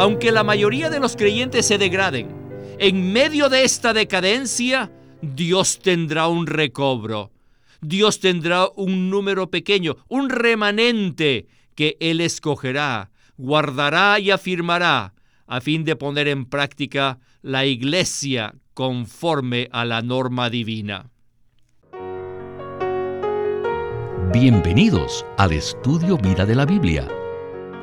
aunque la mayoría de los creyentes se degraden, en medio de esta decadencia, Dios tendrá un recobro. Dios tendrá un número pequeño, un remanente que Él escogerá, guardará y afirmará a fin de poner en práctica la iglesia conforme a la norma divina. Bienvenidos al estudio Vida de la Biblia.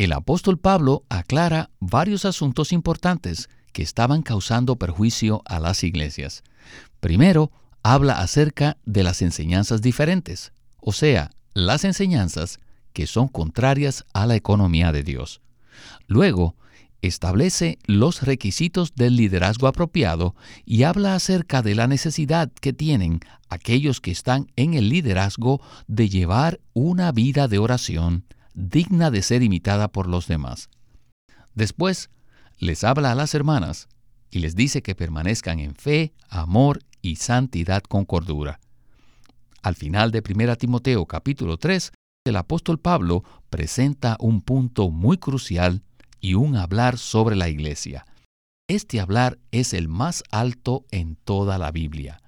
el apóstol Pablo aclara varios asuntos importantes que estaban causando perjuicio a las iglesias. Primero, habla acerca de las enseñanzas diferentes, o sea, las enseñanzas que son contrarias a la economía de Dios. Luego, establece los requisitos del liderazgo apropiado y habla acerca de la necesidad que tienen aquellos que están en el liderazgo de llevar una vida de oración digna de ser imitada por los demás. Después, les habla a las hermanas y les dice que permanezcan en fe, amor y santidad con cordura. Al final de 1 Timoteo capítulo 3, el apóstol Pablo presenta un punto muy crucial y un hablar sobre la iglesia. Este hablar es el más alto en toda la Biblia.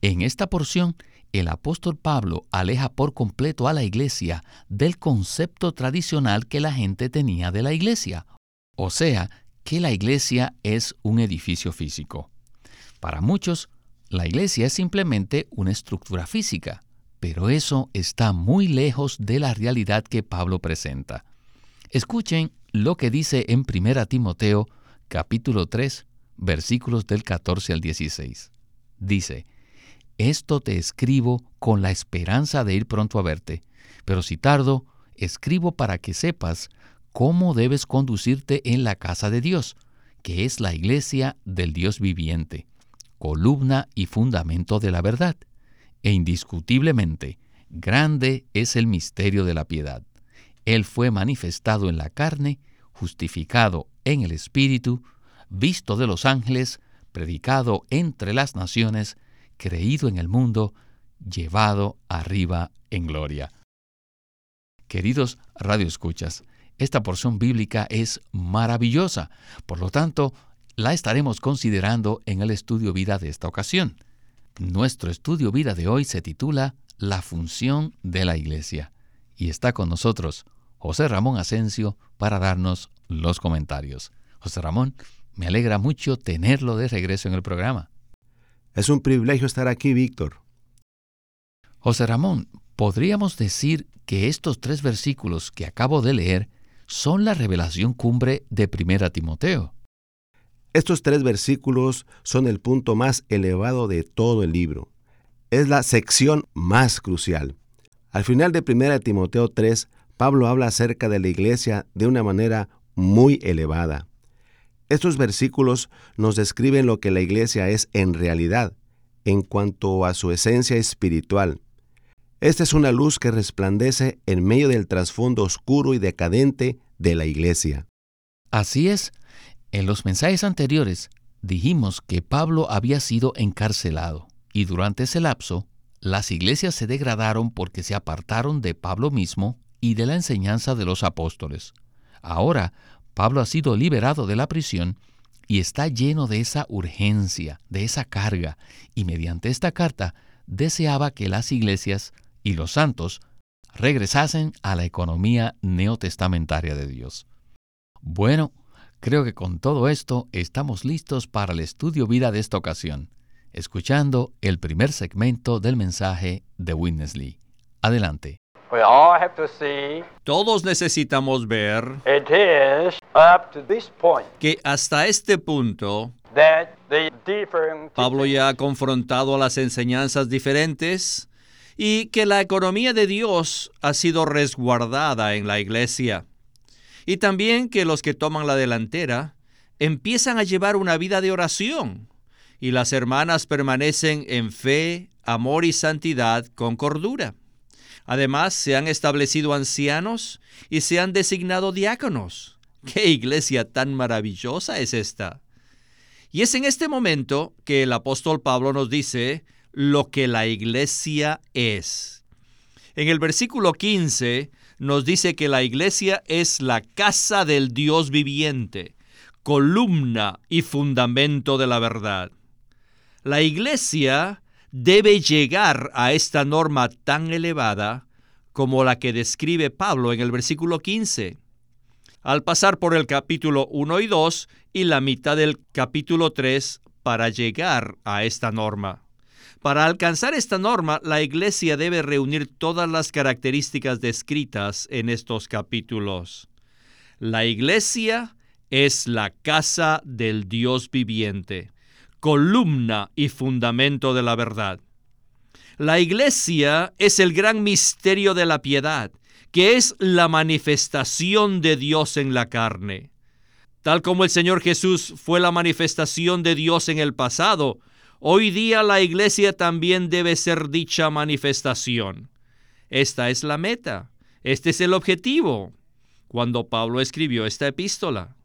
En esta porción, el apóstol Pablo aleja por completo a la iglesia del concepto tradicional que la gente tenía de la iglesia, o sea, que la iglesia es un edificio físico. Para muchos, la iglesia es simplemente una estructura física, pero eso está muy lejos de la realidad que Pablo presenta. Escuchen lo que dice en 1 Timoteo capítulo 3 versículos del 14 al 16. Dice, Esto te escribo con la esperanza de ir pronto a verte, pero si tardo, escribo para que sepas cómo debes conducirte en la casa de Dios, que es la iglesia del Dios viviente, columna y fundamento de la verdad. E indiscutiblemente, grande es el misterio de la piedad. Él fue manifestado en la carne, justificado en el Espíritu, visto de los ángeles, predicado entre las naciones, creído en el mundo, llevado arriba en gloria. Queridos radioescuchas, esta porción bíblica es maravillosa, por lo tanto, la estaremos considerando en el estudio vida de esta ocasión. Nuestro estudio vida de hoy se titula La función de la Iglesia y está con nosotros José Ramón Asensio para darnos los comentarios. José Ramón, me alegra mucho tenerlo de regreso en el programa. Es un privilegio estar aquí, Víctor. José Ramón, podríamos decir que estos tres versículos que acabo de leer son la revelación cumbre de Primera Timoteo. Estos tres versículos son el punto más elevado de todo el libro. Es la sección más crucial. Al final de Primera Timoteo 3 Pablo habla acerca de la iglesia de una manera muy elevada. Estos versículos nos describen lo que la iglesia es en realidad, en cuanto a su esencia espiritual. Esta es una luz que resplandece en medio del trasfondo oscuro y decadente de la iglesia. Así es. En los mensajes anteriores dijimos que Pablo había sido encarcelado y durante ese lapso las iglesias se degradaron porque se apartaron de Pablo mismo y de la enseñanza de los apóstoles. Ahora, Pablo ha sido liberado de la prisión y está lleno de esa urgencia, de esa carga, y mediante esta carta deseaba que las iglesias y los santos regresasen a la economía neotestamentaria de Dios. Bueno, creo que con todo esto estamos listos para el estudio vida de esta ocasión, escuchando el primer segmento del mensaje de Witness Lee. Adelante. Todos necesitamos ver que hasta este punto Pablo ya ha confrontado a las enseñanzas diferentes y que la economía de Dios ha sido resguardada en la iglesia. Y también que los que toman la delantera empiezan a llevar una vida de oración y las hermanas permanecen en fe, amor y santidad con cordura. Además, se han establecido ancianos y se han designado diáconos. ¡Qué iglesia tan maravillosa es esta! Y es en este momento que el apóstol Pablo nos dice lo que la iglesia es. En el versículo 15 nos dice que la iglesia es la casa del Dios viviente, columna y fundamento de la verdad. La iglesia debe llegar a esta norma tan elevada como la que describe Pablo en el versículo 15. Al pasar por el capítulo 1 y 2 y la mitad del capítulo 3 para llegar a esta norma. Para alcanzar esta norma, la iglesia debe reunir todas las características descritas en estos capítulos. La iglesia es la casa del Dios viviente columna y fundamento de la verdad. La iglesia es el gran misterio de la piedad, que es la manifestación de Dios en la carne. Tal como el Señor Jesús fue la manifestación de Dios en el pasado, hoy día la iglesia también debe ser dicha manifestación. Esta es la meta, este es el objetivo. Cuando Pablo escribió esta epístola,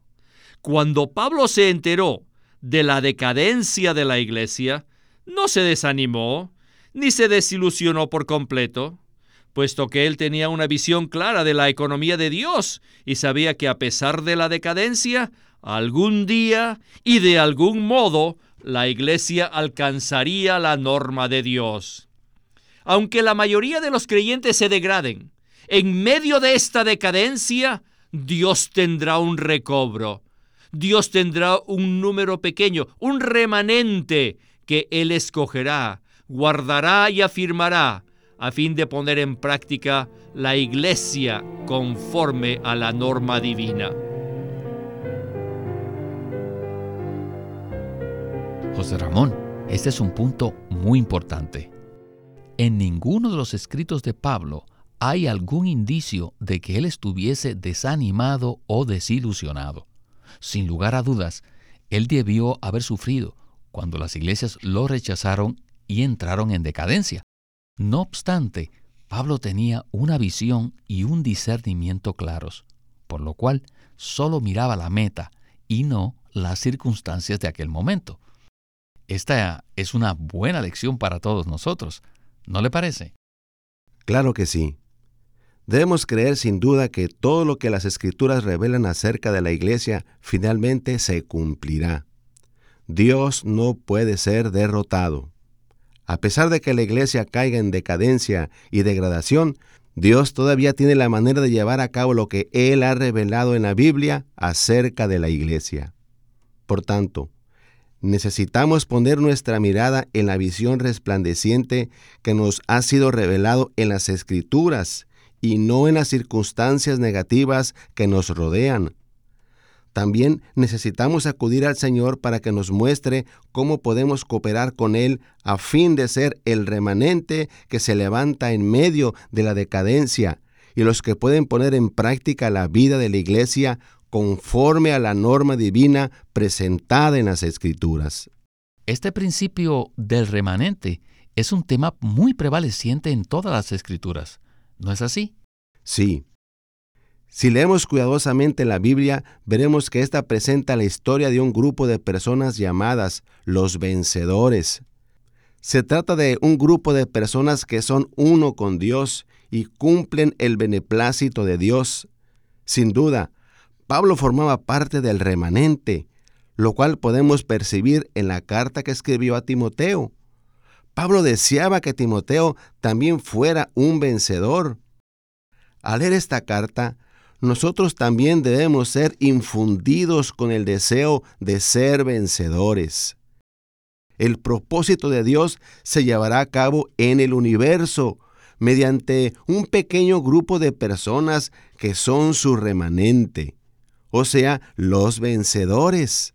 cuando Pablo se enteró de la decadencia de la iglesia, no se desanimó ni se desilusionó por completo, puesto que él tenía una visión clara de la economía de Dios y sabía que a pesar de la decadencia, algún día y de algún modo la iglesia alcanzaría la norma de Dios. Aunque la mayoría de los creyentes se degraden, en medio de esta decadencia, Dios tendrá un recobro Dios tendrá un número pequeño, un remanente que Él escogerá, guardará y afirmará a fin de poner en práctica la iglesia conforme a la norma divina. José Ramón, este es un punto muy importante. En ninguno de los escritos de Pablo hay algún indicio de que él estuviese desanimado o desilusionado. Sin lugar a dudas, él debió haber sufrido cuando las iglesias lo rechazaron y entraron en decadencia. No obstante, Pablo tenía una visión y un discernimiento claros, por lo cual solo miraba la meta y no las circunstancias de aquel momento. Esta es una buena lección para todos nosotros, ¿no le parece? Claro que sí. Debemos creer sin duda que todo lo que las escrituras revelan acerca de la iglesia finalmente se cumplirá. Dios no puede ser derrotado. A pesar de que la iglesia caiga en decadencia y degradación, Dios todavía tiene la manera de llevar a cabo lo que Él ha revelado en la Biblia acerca de la iglesia. Por tanto, necesitamos poner nuestra mirada en la visión resplandeciente que nos ha sido revelado en las Escrituras y no en las circunstancias negativas que nos rodean. También necesitamos acudir al Señor para que nos muestre cómo podemos cooperar con Él a fin de ser el remanente que se levanta en medio de la decadencia y los que pueden poner en práctica la vida de la iglesia conforme a la norma divina presentada en las Escrituras. Este principio del remanente es un tema muy prevaleciente en todas las Escrituras. ¿No es así? Sí. Si leemos cuidadosamente la Biblia, veremos que ésta presenta la historia de un grupo de personas llamadas los vencedores. Se trata de un grupo de personas que son uno con Dios y cumplen el beneplácito de Dios. Sin duda, Pablo formaba parte del remanente, lo cual podemos percibir en la carta que escribió a Timoteo. Pablo deseaba que Timoteo también fuera un vencedor. Al leer esta carta, nosotros también debemos ser infundidos con el deseo de ser vencedores. El propósito de Dios se llevará a cabo en el universo mediante un pequeño grupo de personas que son su remanente, o sea, los vencedores.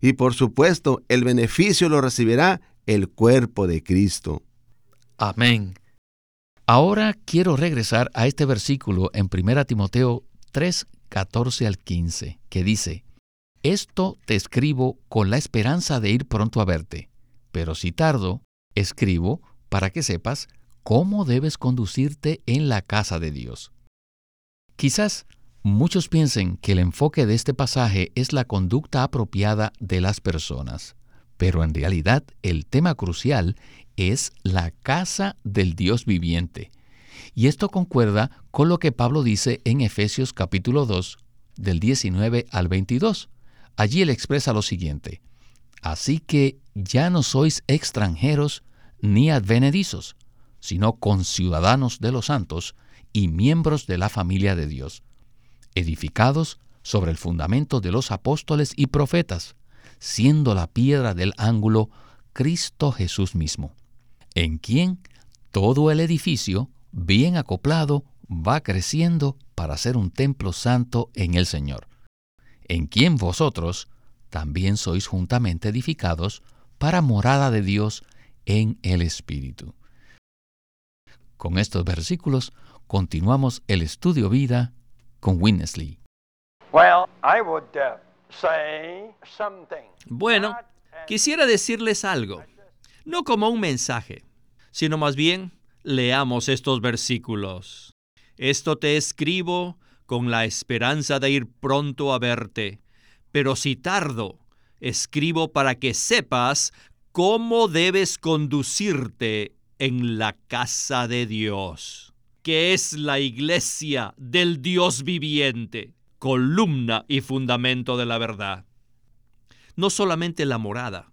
Y por supuesto, el beneficio lo recibirá el cuerpo de Cristo. Amén. Ahora quiero regresar a este versículo en 1 Timoteo 3, 14 al 15, que dice, Esto te escribo con la esperanza de ir pronto a verte, pero si tardo, escribo para que sepas cómo debes conducirte en la casa de Dios. Quizás muchos piensen que el enfoque de este pasaje es la conducta apropiada de las personas, pero en realidad el tema crucial es la casa del Dios viviente. Y esto concuerda con lo que Pablo dice en Efesios capítulo 2, del 19 al 22. Allí él expresa lo siguiente, Así que ya no sois extranjeros ni advenedizos, sino conciudadanos de los santos y miembros de la familia de Dios, edificados sobre el fundamento de los apóstoles y profetas, siendo la piedra del ángulo Cristo Jesús mismo, en quien todo el edificio, bien acoplado, va creciendo para ser un templo santo en el Señor, en quien vosotros también sois juntamente edificados para morada de Dios en el Espíritu. Con estos versículos continuamos el estudio vida con Winnesley. Uh, bueno, quisiera decirles algo, no como un mensaje, sino más bien leamos estos versículos. Esto te escribo con la esperanza de ir pronto a verte, pero si tardo, escribo para que sepas cómo debes conducirte en la casa de Dios, que es la iglesia del Dios viviente, columna y fundamento de la verdad. No solamente la morada,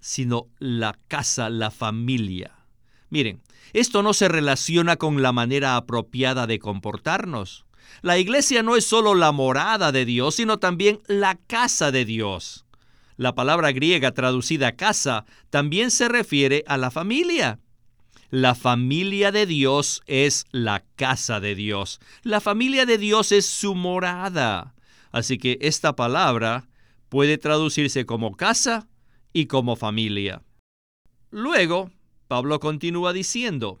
sino la casa, la familia. Miren, esto no se relaciona con la manera apropiada de comportarnos. La iglesia no es solo la morada de Dios, sino también la casa de Dios. La palabra griega traducida casa también se refiere a la familia. La familia de Dios es la casa de Dios. La familia de Dios es su morada. Así que esta palabra puede traducirse como casa y como familia. Luego, Pablo continúa diciendo,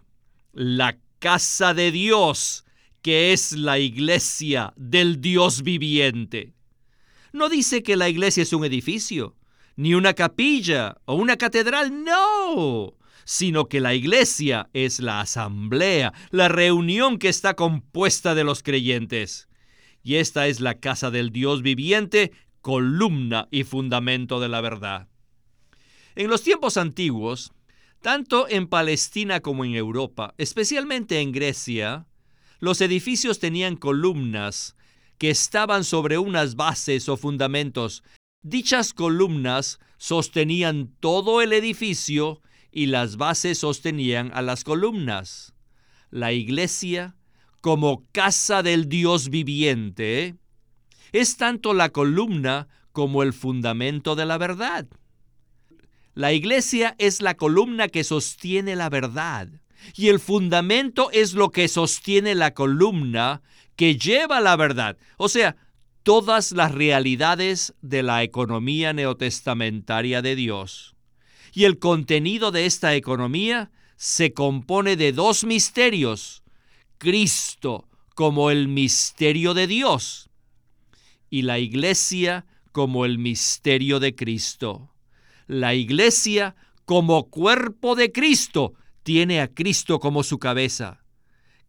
la casa de Dios, que es la iglesia del Dios viviente. No dice que la iglesia es un edificio, ni una capilla o una catedral, no, sino que la iglesia es la asamblea, la reunión que está compuesta de los creyentes. Y esta es la casa del Dios viviente, columna y fundamento de la verdad. En los tiempos antiguos, tanto en Palestina como en Europa, especialmente en Grecia, los edificios tenían columnas que estaban sobre unas bases o fundamentos. Dichas columnas sostenían todo el edificio y las bases sostenían a las columnas. La iglesia, como casa del Dios viviente, es tanto la columna como el fundamento de la verdad. La iglesia es la columna que sostiene la verdad y el fundamento es lo que sostiene la columna que lleva la verdad. O sea, todas las realidades de la economía neotestamentaria de Dios. Y el contenido de esta economía se compone de dos misterios. Cristo como el misterio de Dios y la iglesia como el misterio de Cristo la iglesia como cuerpo de Cristo tiene a Cristo como su cabeza.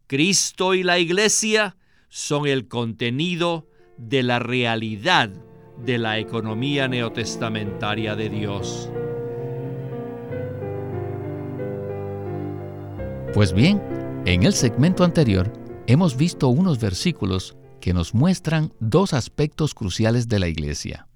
Cristo y la iglesia son el contenido de la realidad de la economía neotestamentaria de Dios. Pues bien, en el segmento anterior hemos visto unos versículos que nos muestran dos aspectos cruciales de la iglesia.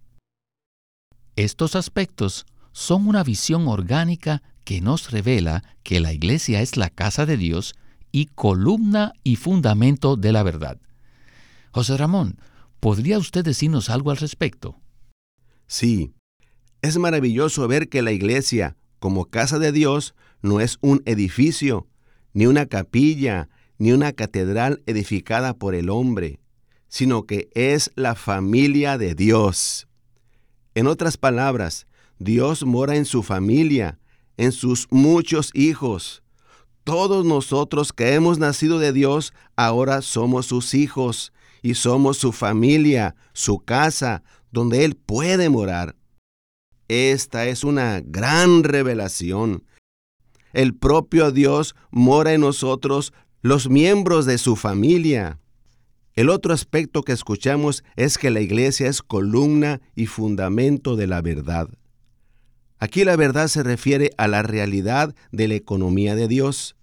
Estos aspectos son una visión orgánica que nos revela que la iglesia es la casa de Dios y columna y fundamento de la verdad. José Ramón, ¿podría usted decirnos algo al respecto? Sí, es maravilloso ver que la iglesia, como casa de Dios, no es un edificio, ni una capilla, ni una catedral edificada por el hombre, sino que es la familia de Dios. En otras palabras, Dios mora en su familia, en sus muchos hijos. Todos nosotros que hemos nacido de Dios ahora somos sus hijos y somos su familia, su casa, donde Él puede morar. Esta es una gran revelación. El propio Dios mora en nosotros, los miembros de su familia. El otro aspecto que escuchamos es que la iglesia es columna y fundamento de la verdad. Aquí la verdad se refiere a la realidad de la economía de Dios.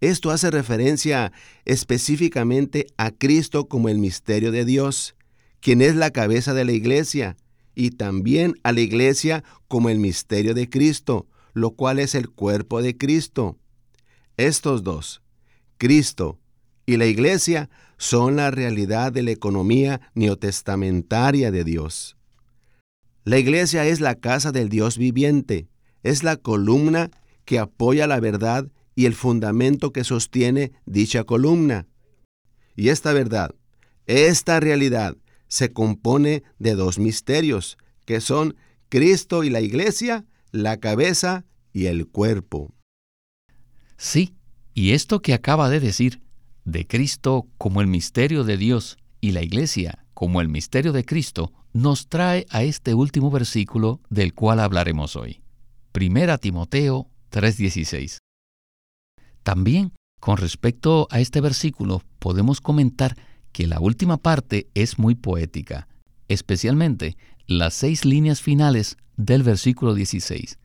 Esto hace referencia específicamente a Cristo como el misterio de Dios, quien es la cabeza de la iglesia, y también a la iglesia como el misterio de Cristo, lo cual es el cuerpo de Cristo. Estos dos, Cristo y la iglesia, son la realidad de la economía neotestamentaria de Dios. La iglesia es la casa del Dios viviente, es la columna que apoya la verdad y el fundamento que sostiene dicha columna. Y esta verdad, esta realidad, se compone de dos misterios, que son Cristo y la iglesia, la cabeza y el cuerpo. Sí, y esto que acaba de decir de Cristo como el misterio de Dios y la Iglesia como el misterio de Cristo nos trae a este último versículo del cual hablaremos hoy. Primera Timoteo 3:16. También, con respecto a este versículo, podemos comentar que la última parte es muy poética, especialmente las seis líneas finales del versículo 16.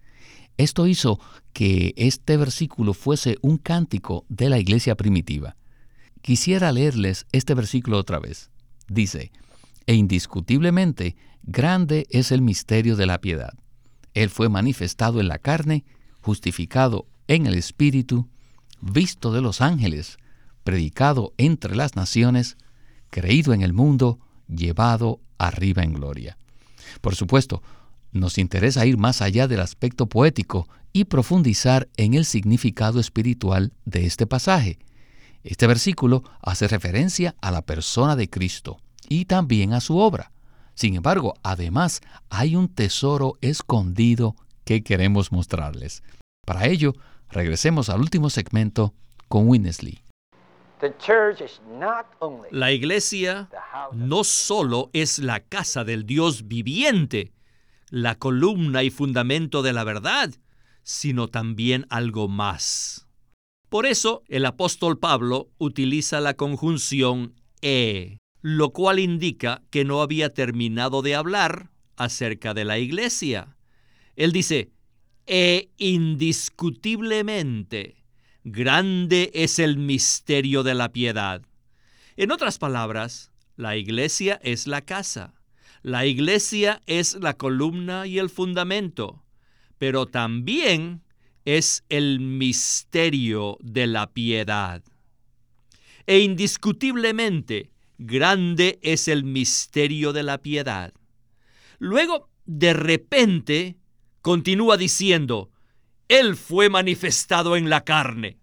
Esto hizo que este versículo fuese un cántico de la iglesia primitiva. Quisiera leerles este versículo otra vez. Dice, e indiscutiblemente grande es el misterio de la piedad. Él fue manifestado en la carne, justificado en el Espíritu, visto de los ángeles, predicado entre las naciones, creído en el mundo, llevado arriba en gloria. Por supuesto, nos interesa ir más allá del aspecto poético y profundizar en el significado espiritual de este pasaje. Este versículo hace referencia a la persona de Cristo y también a su obra. Sin embargo, además hay un tesoro escondido que queremos mostrarles. Para ello, regresemos al último segmento con Winnesley. La iglesia no solo es la casa del Dios viviente, la columna y fundamento de la verdad, sino también algo más. Por eso el apóstol Pablo utiliza la conjunción e, lo cual indica que no había terminado de hablar acerca de la iglesia. Él dice, e indiscutiblemente, grande es el misterio de la piedad. En otras palabras, la iglesia es la casa, la iglesia es la columna y el fundamento, pero también es el misterio de la piedad. E indiscutiblemente, grande es el misterio de la piedad. Luego, de repente, continúa diciendo, Él fue manifestado en la carne.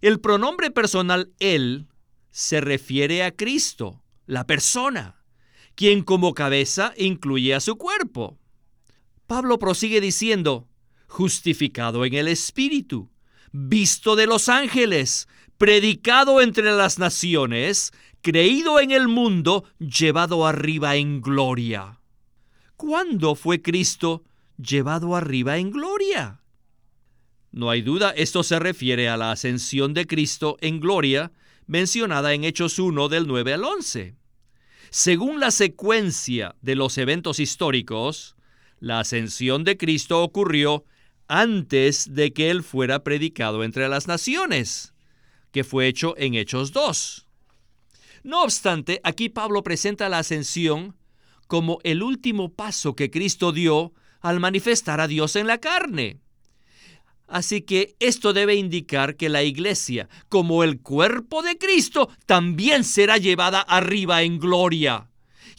El pronombre personal Él se refiere a Cristo, la persona, quien como cabeza incluye a su cuerpo. Pablo prosigue diciendo, justificado en el Espíritu, visto de los ángeles, predicado entre las naciones, creído en el mundo, llevado arriba en gloria. ¿Cuándo fue Cristo llevado arriba en gloria? No hay duda, esto se refiere a la ascensión de Cristo en gloria, mencionada en Hechos 1 del 9 al 11. Según la secuencia de los eventos históricos, la ascensión de Cristo ocurrió antes de que él fuera predicado entre las naciones, que fue hecho en Hechos 2. No obstante, aquí Pablo presenta la ascensión como el último paso que Cristo dio al manifestar a Dios en la carne. Así que esto debe indicar que la iglesia, como el cuerpo de Cristo, también será llevada arriba en gloria.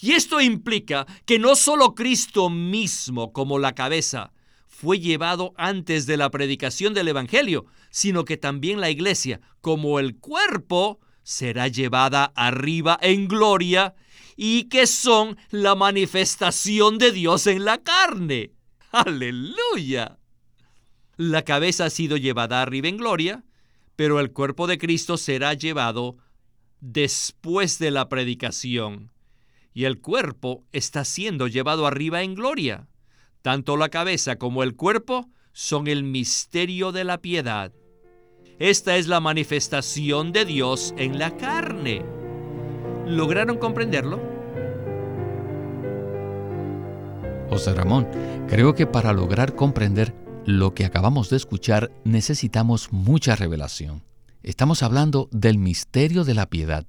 Y esto implica que no solo Cristo mismo como la cabeza, fue llevado antes de la predicación del Evangelio, sino que también la iglesia, como el cuerpo, será llevada arriba en gloria y que son la manifestación de Dios en la carne. Aleluya. La cabeza ha sido llevada arriba en gloria, pero el cuerpo de Cristo será llevado después de la predicación, y el cuerpo está siendo llevado arriba en gloria. Tanto la cabeza como el cuerpo son el misterio de la piedad. Esta es la manifestación de Dios en la carne. ¿Lograron comprenderlo? José Ramón, creo que para lograr comprender lo que acabamos de escuchar necesitamos mucha revelación. Estamos hablando del misterio de la piedad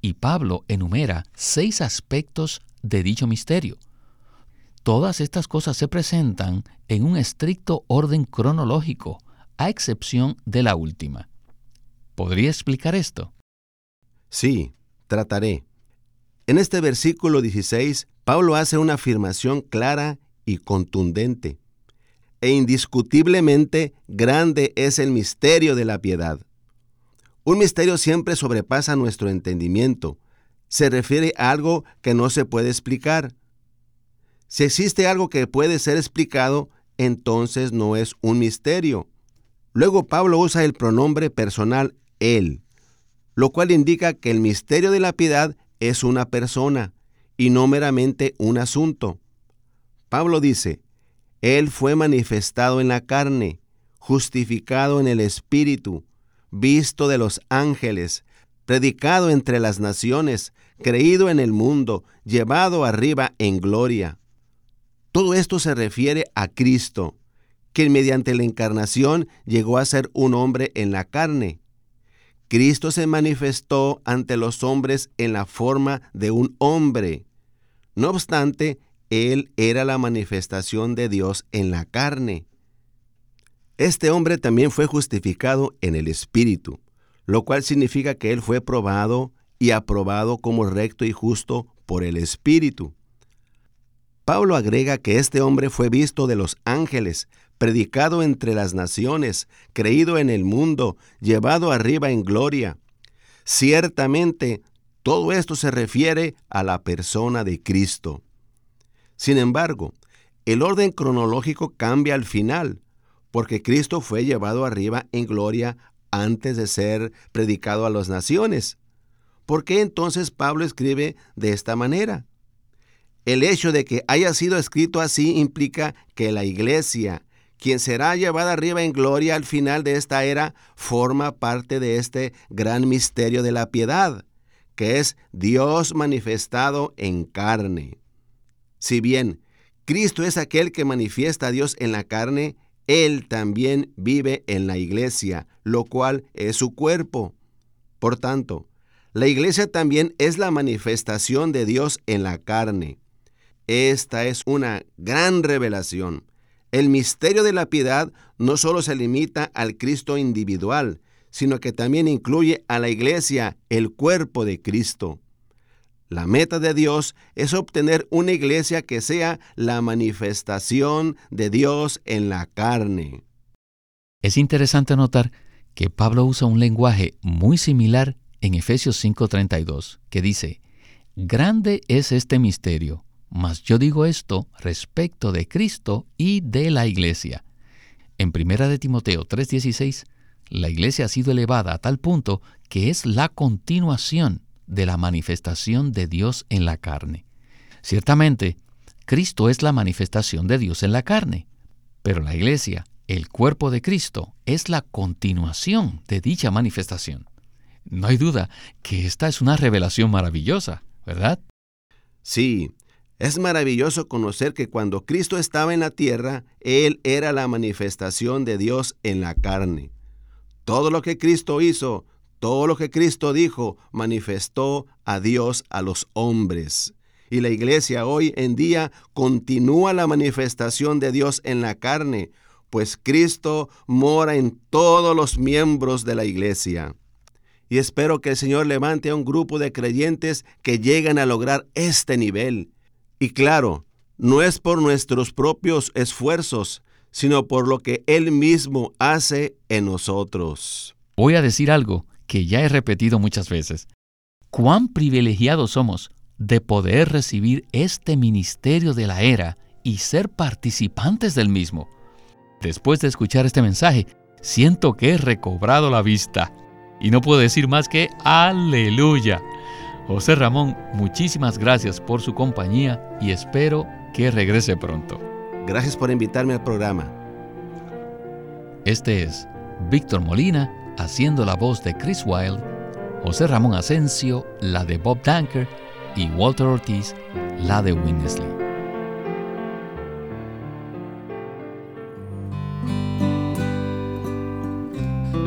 y Pablo enumera seis aspectos de dicho misterio. Todas estas cosas se presentan en un estricto orden cronológico, a excepción de la última. ¿Podría explicar esto? Sí, trataré. En este versículo 16, Pablo hace una afirmación clara y contundente. E indiscutiblemente grande es el misterio de la piedad. Un misterio siempre sobrepasa nuestro entendimiento. Se refiere a algo que no se puede explicar. Si existe algo que puede ser explicado, entonces no es un misterio. Luego Pablo usa el pronombre personal él, lo cual indica que el misterio de la piedad es una persona y no meramente un asunto. Pablo dice, Él fue manifestado en la carne, justificado en el Espíritu, visto de los ángeles, predicado entre las naciones, creído en el mundo, llevado arriba en gloria. Todo esto se refiere a Cristo, quien mediante la encarnación llegó a ser un hombre en la carne. Cristo se manifestó ante los hombres en la forma de un hombre. No obstante, Él era la manifestación de Dios en la carne. Este hombre también fue justificado en el Espíritu, lo cual significa que Él fue probado y aprobado como recto y justo por el Espíritu. Pablo agrega que este hombre fue visto de los ángeles, predicado entre las naciones, creído en el mundo, llevado arriba en gloria. Ciertamente, todo esto se refiere a la persona de Cristo. Sin embargo, el orden cronológico cambia al final, porque Cristo fue llevado arriba en gloria antes de ser predicado a las naciones. ¿Por qué entonces Pablo escribe de esta manera? El hecho de que haya sido escrito así implica que la iglesia, quien será llevada arriba en gloria al final de esta era, forma parte de este gran misterio de la piedad, que es Dios manifestado en carne. Si bien Cristo es aquel que manifiesta a Dios en la carne, Él también vive en la iglesia, lo cual es su cuerpo. Por tanto, la iglesia también es la manifestación de Dios en la carne. Esta es una gran revelación. El misterio de la piedad no solo se limita al Cristo individual, sino que también incluye a la iglesia, el cuerpo de Cristo. La meta de Dios es obtener una iglesia que sea la manifestación de Dios en la carne. Es interesante notar que Pablo usa un lenguaje muy similar en Efesios 5:32, que dice, Grande es este misterio, mas yo digo esto respecto de Cristo y de la iglesia. En 1 de Timoteo 3:16, la iglesia ha sido elevada a tal punto que es la continuación de la manifestación de Dios en la carne. Ciertamente, Cristo es la manifestación de Dios en la carne, pero la iglesia, el cuerpo de Cristo, es la continuación de dicha manifestación. No hay duda que esta es una revelación maravillosa, ¿verdad? Sí, es maravilloso conocer que cuando Cristo estaba en la tierra, Él era la manifestación de Dios en la carne. Todo lo que Cristo hizo, todo lo que Cristo dijo, manifestó a Dios a los hombres. Y la iglesia hoy en día continúa la manifestación de Dios en la carne, pues Cristo mora en todos los miembros de la iglesia. Y espero que el Señor levante a un grupo de creyentes que lleguen a lograr este nivel y claro, no es por nuestros propios esfuerzos, sino por lo que Él mismo hace en nosotros. Voy a decir algo que ya he repetido muchas veces. Cuán privilegiados somos de poder recibir este ministerio de la era y ser participantes del mismo. Después de escuchar este mensaje, siento que he recobrado la vista. Y no puedo decir más que aleluya. José Ramón, muchísimas gracias por su compañía y espero que regrese pronto. Gracias por invitarme al programa. Este es Víctor Molina haciendo la voz de Chris Wilde, José Ramón Asensio, la de Bob Danker y Walter Ortiz, la de Winnesley.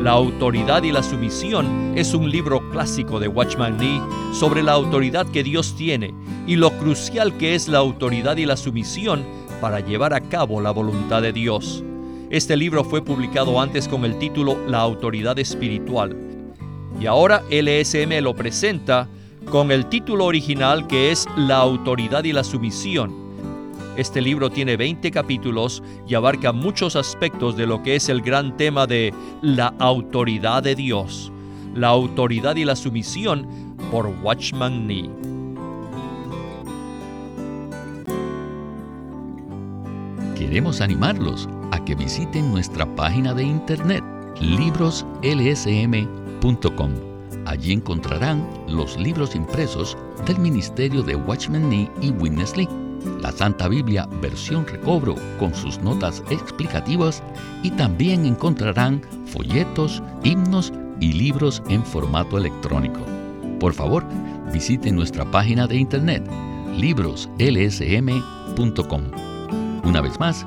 La autoridad y la sumisión es un libro clásico de Watchman Nee sobre la autoridad que Dios tiene y lo crucial que es la autoridad y la sumisión para llevar a cabo la voluntad de Dios. Este libro fue publicado antes con el título La autoridad espiritual y ahora LSM lo presenta con el título original que es La autoridad y la sumisión. Este libro tiene 20 capítulos y abarca muchos aspectos de lo que es el gran tema de la autoridad de Dios, la autoridad y la sumisión por Watchman Nee. Queremos animarlos a que visiten nuestra página de internet libroslsm.com. Allí encontrarán los libros impresos del Ministerio de Watchman Nee y Witness Lee, la Santa Biblia versión recobro con sus notas explicativas y también encontrarán folletos, himnos y libros en formato electrónico. Por favor, visiten nuestra página de internet libroslsm.com. Una vez más,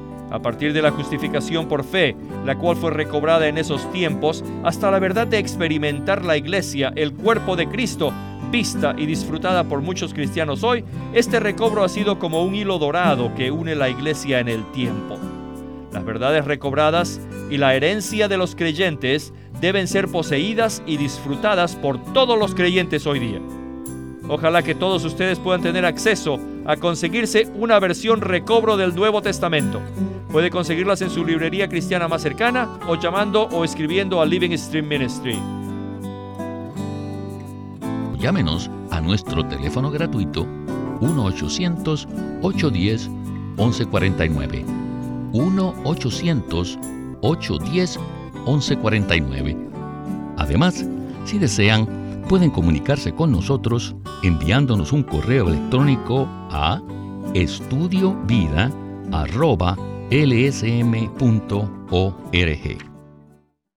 a partir de la justificación por fe, la cual fue recobrada en esos tiempos, hasta la verdad de experimentar la iglesia, el cuerpo de Cristo, vista y disfrutada por muchos cristianos hoy, este recobro ha sido como un hilo dorado que une la iglesia en el tiempo. Las verdades recobradas y la herencia de los creyentes deben ser poseídas y disfrutadas por todos los creyentes hoy día. Ojalá que todos ustedes puedan tener acceso a conseguirse una versión recobro del Nuevo Testamento. Puede conseguirlas en su librería cristiana más cercana o llamando o escribiendo a Living Stream Ministry. Llámenos a nuestro teléfono gratuito 1-800-810-1149. 1-800-810-1149. Además, si desean, pueden comunicarse con nosotros enviándonos un correo electrónico a estudiovida.lsm.org.